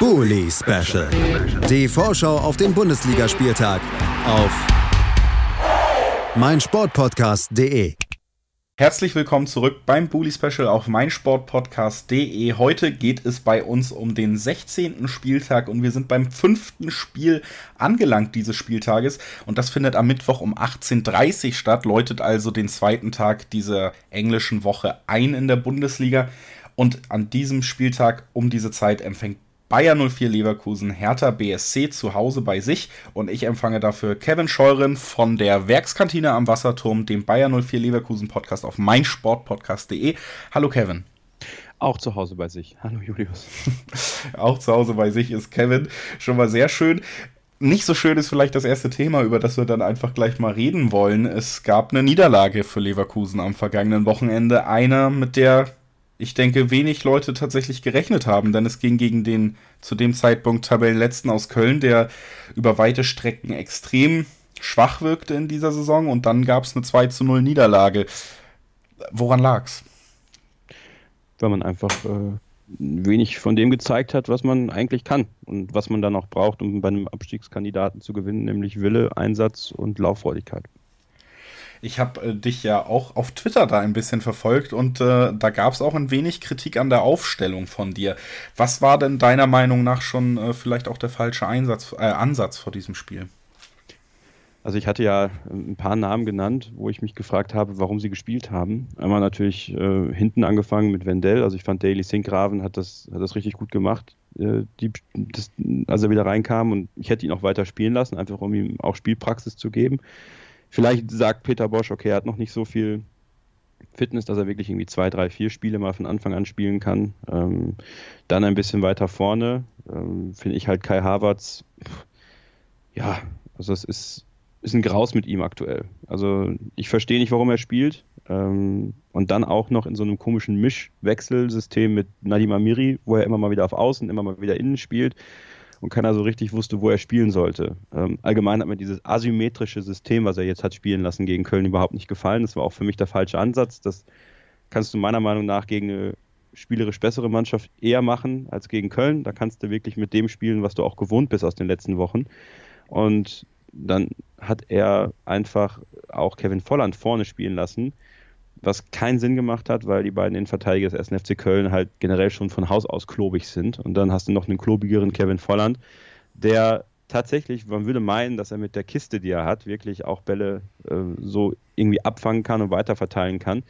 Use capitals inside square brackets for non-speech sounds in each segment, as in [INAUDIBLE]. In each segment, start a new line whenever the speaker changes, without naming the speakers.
Bully Special. Die Vorschau auf den Bundesligaspieltag auf meinsportpodcast.de.
Herzlich willkommen zurück beim Bully Special auf meinsportpodcast.de. Heute geht es bei uns um den 16. Spieltag und wir sind beim fünften Spiel angelangt dieses Spieltages und das findet am Mittwoch um 18.30 Uhr statt, läutet also den zweiten Tag dieser englischen Woche ein in der Bundesliga und an diesem Spieltag um diese Zeit empfängt Bayer 04 Leverkusen, Hertha BSC zu Hause bei sich und ich empfange dafür Kevin Scheuren von der Werkskantine am Wasserturm, dem Bayer 04 Leverkusen Podcast auf meinsportpodcast.de. Hallo Kevin.
Auch zu Hause bei sich. Hallo Julius. [LAUGHS]
Auch zu Hause bei sich ist Kevin. Schon mal sehr schön. Nicht so schön ist vielleicht das erste Thema, über das wir dann einfach gleich mal reden wollen. Es gab eine Niederlage für Leverkusen am vergangenen Wochenende. Einer, mit der ich denke, wenig Leute tatsächlich gerechnet haben, denn es ging gegen den zu dem Zeitpunkt Tabellenletzten aus Köln, der über weite Strecken extrem schwach wirkte in dieser Saison und dann gab es eine 2 zu 0 Niederlage. Woran lag's?
Weil man einfach äh, wenig von dem gezeigt hat, was man eigentlich kann und was man dann auch braucht, um bei einem Abstiegskandidaten zu gewinnen, nämlich Wille, Einsatz und Lauffreudigkeit.
Ich habe äh, dich ja auch auf Twitter da ein bisschen verfolgt und äh, da gab es auch ein wenig Kritik an der Aufstellung von dir. Was war denn deiner Meinung nach schon äh, vielleicht auch der falsche Einsatz, äh, Ansatz vor diesem Spiel?
Also ich hatte ja ein paar Namen genannt, wo ich mich gefragt habe, warum sie gespielt haben. Einmal natürlich äh, hinten angefangen mit Wendell. Also ich fand Daily Sinkgraven hat das, hat das richtig gut gemacht, äh, die, das, als er wieder reinkam. Und ich hätte ihn auch weiter spielen lassen, einfach um ihm auch Spielpraxis zu geben. Vielleicht sagt Peter Bosch, okay, er hat noch nicht so viel Fitness, dass er wirklich irgendwie zwei, drei, vier Spiele mal von Anfang an spielen kann. Ähm, dann ein bisschen weiter vorne ähm, finde ich halt Kai Havertz, ja, also es ist, ist ein Graus mit ihm aktuell. Also ich verstehe nicht, warum er spielt. Ähm, und dann auch noch in so einem komischen Mischwechselsystem mit Nadim Amiri, wo er immer mal wieder auf Außen, immer mal wieder innen spielt und keiner so richtig wusste, wo er spielen sollte. Ähm, allgemein hat mir dieses asymmetrische System, was er jetzt hat spielen lassen gegen Köln, überhaupt nicht gefallen. Das war auch für mich der falsche Ansatz. Das kannst du meiner Meinung nach gegen eine spielerisch bessere Mannschaft eher machen als gegen Köln. Da kannst du wirklich mit dem spielen, was du auch gewohnt bist aus den letzten Wochen. Und dann hat er einfach auch Kevin Volland vorne spielen lassen was keinen Sinn gemacht hat, weil die beiden Innenverteidiger des 1. FC Köln halt generell schon von Haus aus klobig sind. Und dann hast du noch einen klobigeren Kevin Volland, der tatsächlich, man würde meinen, dass er mit der Kiste, die er hat, wirklich auch Bälle äh, so irgendwie abfangen kann und weiterverteilen kann.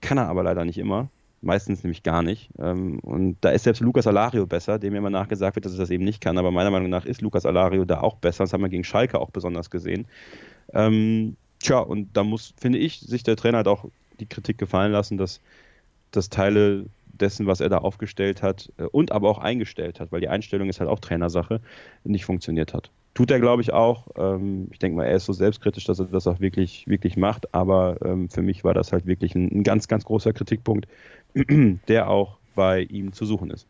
Kann er aber leider nicht immer. Meistens nämlich gar nicht. Ähm, und da ist selbst Lukas Alario besser, dem immer nachgesagt wird, dass er das eben nicht kann. Aber meiner Meinung nach ist Lukas Alario da auch besser. Das haben wir gegen Schalke auch besonders gesehen. Ähm, tja, und da muss, finde ich, sich der Trainer halt auch die Kritik gefallen lassen, dass, dass Teile dessen, was er da aufgestellt hat äh, und aber auch eingestellt hat, weil die Einstellung ist halt auch Trainersache, nicht funktioniert hat. Tut er, glaube ich, auch. Ähm, ich denke mal, er ist so selbstkritisch, dass er das auch wirklich, wirklich macht, aber ähm, für mich war das halt wirklich ein, ein ganz, ganz großer Kritikpunkt, [CLEARS THROAT] der auch bei ihm zu suchen ist.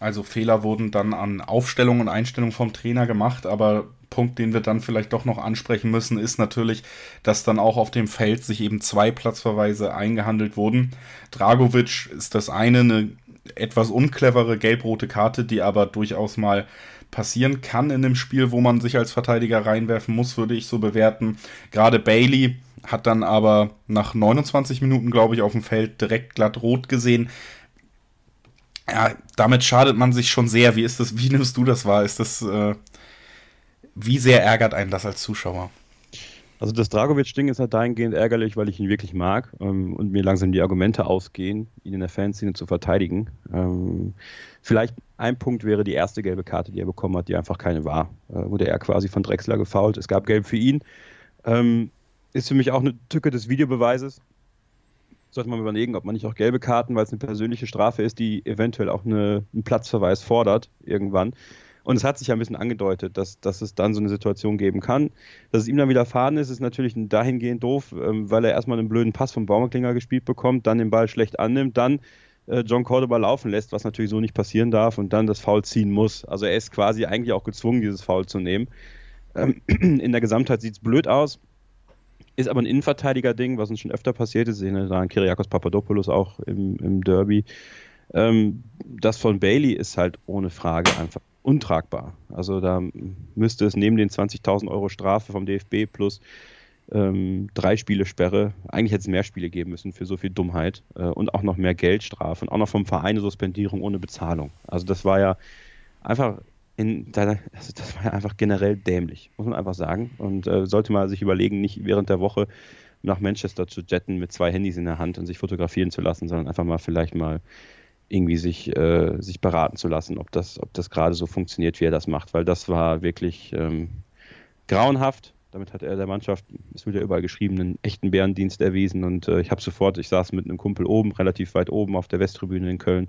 Also Fehler wurden dann an Aufstellung und Einstellung vom Trainer gemacht, aber Punkt, den wir dann vielleicht doch noch ansprechen müssen, ist natürlich, dass dann auch auf dem Feld sich eben zwei Platzverweise eingehandelt wurden. Dragovic ist das eine, eine etwas unclevere gelb-rote Karte, die aber durchaus mal passieren kann in dem Spiel, wo man sich als Verteidiger reinwerfen muss, würde ich so bewerten. Gerade Bailey hat dann aber nach 29 Minuten, glaube ich, auf dem Feld direkt glatt rot gesehen. Ja, damit schadet man sich schon sehr. Wie ist das, wie nimmst du das wahr? Ist das, äh, wie sehr ärgert einen das als Zuschauer?
Also das Dragovic-Ding ist halt dahingehend ärgerlich, weil ich ihn wirklich mag ähm, und mir langsam die Argumente ausgehen, ihn in der Fanszene zu verteidigen. Ähm, vielleicht ein Punkt wäre die erste gelbe Karte, die er bekommen hat, die einfach keine war. Äh, wurde er quasi von Drexler gefault. Es gab gelb für ihn. Ähm, ist für mich auch eine Tücke des Videobeweises. Sollte man überlegen, ob man nicht auch gelbe Karten, weil es eine persönliche Strafe ist, die eventuell auch eine, einen Platzverweis fordert irgendwann. Und es hat sich ja ein bisschen angedeutet, dass, dass es dann so eine Situation geben kann. Dass es ihm dann widerfahren ist, ist natürlich dahingehend doof, ähm, weil er erstmal einen blöden Pass vom Baumklinger gespielt bekommt, dann den Ball schlecht annimmt, dann äh, John Cordoba laufen lässt, was natürlich so nicht passieren darf und dann das Foul ziehen muss. Also er ist quasi eigentlich auch gezwungen, dieses Foul zu nehmen. Ähm, [CLEARS THROAT] in der Gesamtheit sieht es blöd aus. Ist aber ein Innenverteidiger-Ding, was uns schon öfter passiert ist. Erinnere da an Kyriakos Papadopoulos auch im, im Derby. Ähm, das von Bailey ist halt ohne Frage einfach untragbar. Also da müsste es neben den 20.000 Euro Strafe vom DFB plus ähm, drei Spiele Sperre, eigentlich hätte es mehr Spiele geben müssen für so viel Dummheit äh, und auch noch mehr Geldstrafe und auch noch vom Verein eine Suspendierung ohne Bezahlung. Also das war ja einfach in, also das war einfach generell dämlich, muss man einfach sagen. Und äh, sollte man sich überlegen, nicht während der Woche nach Manchester zu jetten mit zwei Handys in der Hand und sich fotografieren zu lassen, sondern einfach mal vielleicht mal irgendwie sich, äh, sich beraten zu lassen, ob das, ob das gerade so funktioniert, wie er das macht, weil das war wirklich ähm, grauenhaft. Damit hat er der Mannschaft, es wird ja überall geschrieben, einen echten Bärendienst erwiesen und äh, ich habe sofort, ich saß mit einem Kumpel oben, relativ weit oben auf der Westtribüne in Köln.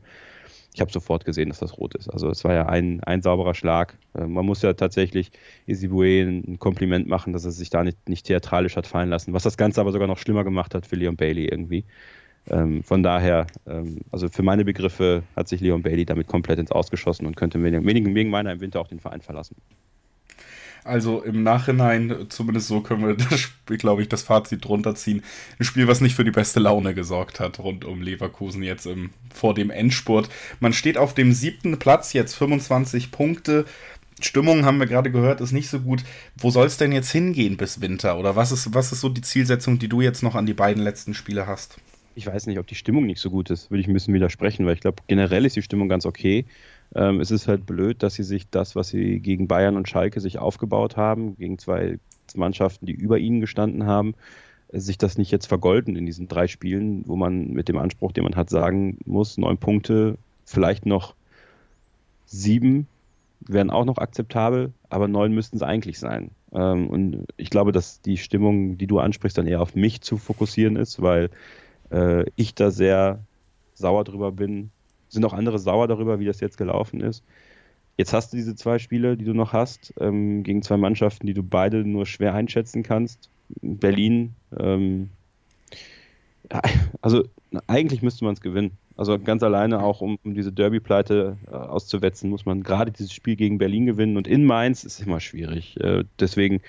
Ich habe sofort gesehen, dass das rot ist. Also es war ja ein, ein sauberer Schlag. Äh, man muss ja tatsächlich Isibue ein Kompliment machen, dass er sich da nicht, nicht theatralisch hat fallen lassen, was das Ganze aber sogar noch schlimmer gemacht hat für Leon Bailey irgendwie. Ähm, von daher, ähm, also für meine Begriffe hat sich Leon Bailey damit komplett ins Ausgeschossen und könnte wegen, wegen meiner im Winter auch den Verein verlassen.
Also im Nachhinein, zumindest so können wir, das glaube ich, das Fazit drunter ziehen. Ein Spiel, was nicht für die beste Laune gesorgt hat, rund um Leverkusen jetzt im, vor dem Endspurt. Man steht auf dem siebten Platz, jetzt 25 Punkte. Stimmung, haben wir gerade gehört, ist nicht so gut. Wo soll es denn jetzt hingehen bis Winter? Oder was ist, was ist so die Zielsetzung, die du jetzt noch an die beiden letzten Spiele hast?
ich weiß nicht, ob die Stimmung nicht so gut ist, würde ich ein bisschen widersprechen, weil ich glaube, generell ist die Stimmung ganz okay. Ähm, es ist halt blöd, dass sie sich das, was sie gegen Bayern und Schalke sich aufgebaut haben, gegen zwei Mannschaften, die über ihnen gestanden haben, sich das nicht jetzt vergolden in diesen drei Spielen, wo man mit dem Anspruch, den man hat, sagen muss, neun Punkte, vielleicht noch sieben wären auch noch akzeptabel, aber neun müssten es eigentlich sein. Ähm, und ich glaube, dass die Stimmung, die du ansprichst, dann eher auf mich zu fokussieren ist, weil äh, ich da sehr sauer drüber bin. Sind auch andere sauer darüber, wie das jetzt gelaufen ist. Jetzt hast du diese zwei Spiele, die du noch hast, ähm, gegen zwei Mannschaften, die du beide nur schwer einschätzen kannst. Berlin, ähm, ja, [LAUGHS] also eigentlich müsste man es gewinnen. Also ganz alleine auch, um, um diese Derby-Pleite äh, auszuwetzen, muss man gerade dieses Spiel gegen Berlin gewinnen. Und in Mainz ist immer schwierig. Äh, deswegen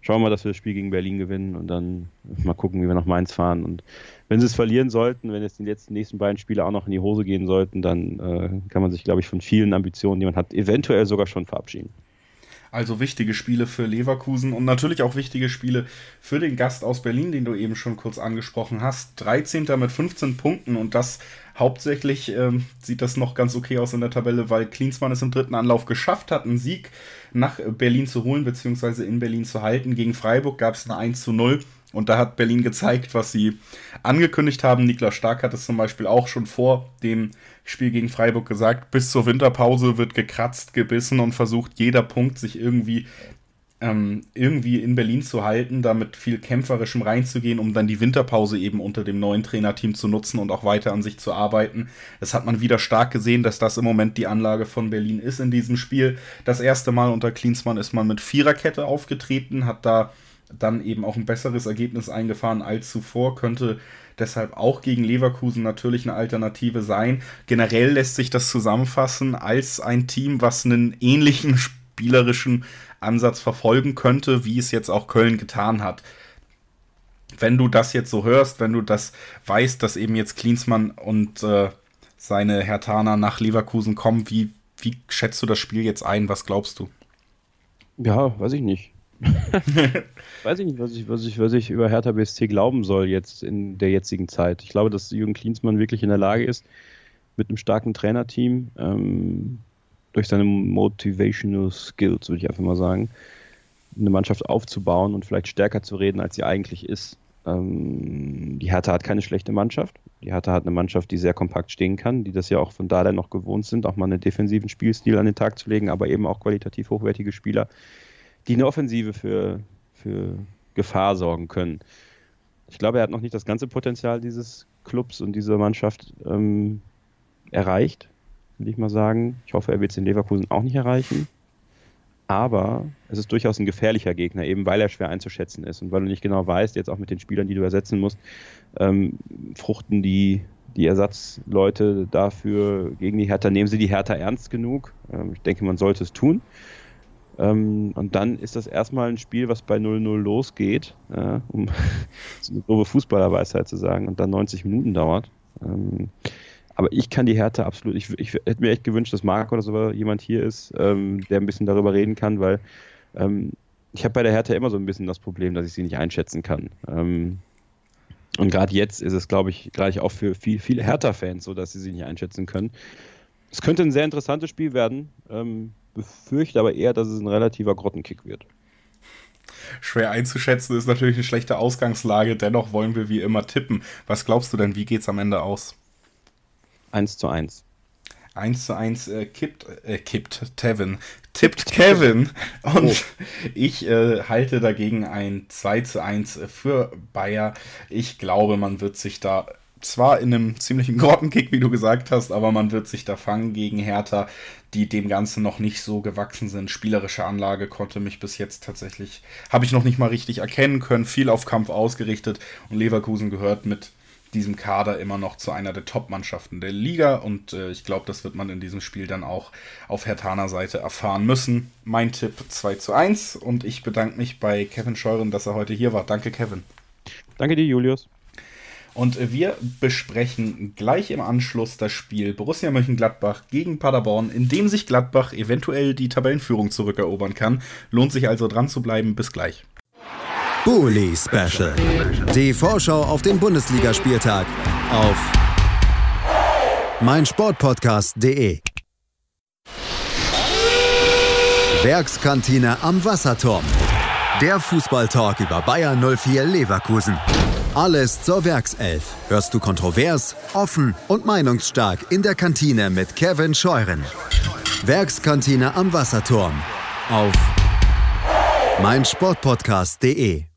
schauen wir mal, dass wir das Spiel gegen Berlin gewinnen und dann mal gucken, wie wir nach Mainz fahren. Und wenn sie es verlieren sollten, wenn jetzt die letzten nächsten beiden Spiele auch noch in die Hose gehen sollten, dann äh, kann man sich, glaube ich, von vielen Ambitionen, die man hat, eventuell sogar schon verabschieden.
Also wichtige Spiele für Leverkusen und natürlich auch wichtige Spiele für den Gast aus Berlin, den du eben schon kurz angesprochen hast. 13. mit 15 Punkten und das hauptsächlich ähm, sieht das noch ganz okay aus in der Tabelle, weil Klinsmann es im dritten Anlauf geschafft hat, einen Sieg nach Berlin zu holen, beziehungsweise in Berlin zu halten. Gegen Freiburg gab es eine 1 zu 0. Und da hat Berlin gezeigt, was sie angekündigt haben. Niklas Stark hat es zum Beispiel auch schon vor dem Spiel gegen Freiburg gesagt. Bis zur Winterpause wird gekratzt, gebissen und versucht jeder Punkt sich irgendwie, ähm, irgendwie in Berlin zu halten, damit viel kämpferischem reinzugehen, um dann die Winterpause eben unter dem neuen Trainerteam zu nutzen und auch weiter an sich zu arbeiten. Das hat man wieder stark gesehen, dass das im Moment die Anlage von Berlin ist in diesem Spiel. Das erste Mal unter Klinsmann ist man mit Viererkette aufgetreten, hat da dann eben auch ein besseres Ergebnis eingefahren als zuvor, könnte deshalb auch gegen Leverkusen natürlich eine Alternative sein. Generell lässt sich das zusammenfassen als ein Team, was einen ähnlichen spielerischen Ansatz verfolgen könnte, wie es jetzt auch Köln getan hat. Wenn du das jetzt so hörst, wenn du das weißt, dass eben jetzt Klinsmann und äh, seine Hertaner nach Leverkusen kommen, wie, wie schätzt du das Spiel jetzt ein? Was glaubst du?
Ja, weiß ich nicht. [LAUGHS] Weiß ich nicht, was ich, was, ich, was ich über Hertha BSC glauben soll jetzt in der jetzigen Zeit. Ich glaube, dass Jürgen Klinsmann wirklich in der Lage ist, mit einem starken Trainerteam, ähm, durch seine Motivational Skills, würde ich einfach mal sagen, eine Mannschaft aufzubauen und vielleicht stärker zu reden, als sie eigentlich ist. Ähm, die Hertha hat keine schlechte Mannschaft. Die Hertha hat eine Mannschaft, die sehr kompakt stehen kann, die das ja auch von daher noch gewohnt sind, auch mal einen defensiven Spielstil an den Tag zu legen, aber eben auch qualitativ hochwertige Spieler, die eine Offensive für, für Gefahr sorgen können. Ich glaube, er hat noch nicht das ganze Potenzial dieses Clubs und dieser Mannschaft ähm, erreicht, will ich mal sagen. Ich hoffe, er wird es in Leverkusen auch nicht erreichen. Aber es ist durchaus ein gefährlicher Gegner, eben weil er schwer einzuschätzen ist und weil du nicht genau weißt, jetzt auch mit den Spielern, die du ersetzen musst, ähm, fruchten die, die Ersatzleute dafür gegen die Hertha, nehmen sie die Hertha ernst genug? Ähm, ich denke, man sollte es tun. Ähm, und dann ist das erstmal ein Spiel, was bei 0-0 losgeht, äh, um [LAUGHS] so eine grobe Fußballerweisheit zu sagen, und dann 90 Minuten dauert. Ähm, Aber ich kann die Härte absolut, ich, ich hätte mir echt gewünscht, dass Marc oder so jemand hier ist, ähm, der ein bisschen darüber reden kann, weil ähm, ich habe bei der Hertha immer so ein bisschen das Problem, dass ich sie nicht einschätzen kann. Ähm, und gerade jetzt ist es, glaube ich, gerade auch für viel, viele Hertha-Fans so, dass sie sie nicht einschätzen können. Es könnte ein sehr interessantes Spiel werden, ähm, befürchte aber eher, dass es ein relativer Grottenkick wird.
Schwer einzuschätzen ist natürlich eine schlechte Ausgangslage, dennoch wollen wir wie immer tippen. Was glaubst du denn, wie geht es am Ende aus?
1 zu 1.
1 zu 1 äh, kippt, äh, kippt Tevin, tippt Kevin [LAUGHS] und oh. ich äh, halte dagegen ein 2 zu 1 für Bayer. Ich glaube, man wird sich da zwar in einem ziemlichen Grottenkick, wie du gesagt hast, aber man wird sich da fangen gegen Hertha, die dem Ganzen noch nicht so gewachsen sind. Spielerische Anlage konnte mich bis jetzt tatsächlich, habe ich noch nicht mal richtig erkennen können, viel auf Kampf ausgerichtet und Leverkusen gehört mit diesem Kader immer noch zu einer der Top-Mannschaften der Liga und äh, ich glaube, das wird man in diesem Spiel dann auch auf Hertaner Seite erfahren müssen. Mein Tipp 2 zu 1 und ich bedanke mich bei Kevin Scheuren, dass er heute hier war. Danke, Kevin.
Danke dir, Julius.
Und wir besprechen gleich im Anschluss das Spiel Borussia Mönchengladbach gegen Paderborn, in dem sich Gladbach eventuell die Tabellenführung zurückerobern kann. Lohnt sich also dran zu bleiben. Bis gleich.
Bully Special. Die Vorschau auf den Bundesligaspieltag auf meinsportpodcast.de. Werkskantine am Wasserturm. Der Fußballtalk über Bayern 04 Leverkusen. Alles zur Werkself. Hörst du kontrovers, offen und meinungsstark in der Kantine mit Kevin Scheuren. Werkskantine am Wasserturm. Auf meinsportpodcast.de